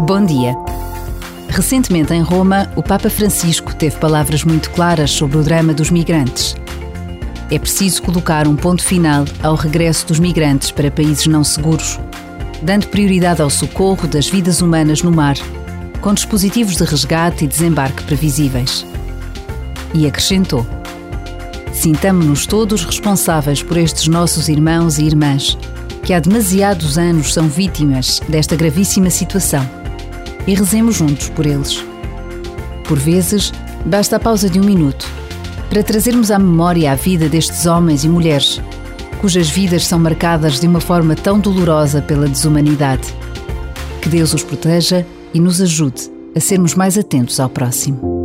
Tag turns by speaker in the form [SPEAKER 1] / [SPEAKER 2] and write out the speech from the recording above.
[SPEAKER 1] Bom dia. Recentemente em Roma, o Papa Francisco teve palavras muito claras sobre o drama dos migrantes. É preciso colocar um ponto final ao regresso dos migrantes para países não seguros, dando prioridade ao socorro das vidas humanas no mar, com dispositivos de resgate e desembarque previsíveis. E acrescentou: Sintamo-nos todos responsáveis por estes nossos irmãos e irmãs, que há demasiados anos são vítimas desta gravíssima situação e rezemos juntos por eles. Por vezes, basta a pausa de um minuto para trazermos à memória a vida destes homens e mulheres, cujas vidas são marcadas de uma forma tão dolorosa pela desumanidade. Que Deus os proteja e nos ajude a sermos mais atentos ao próximo.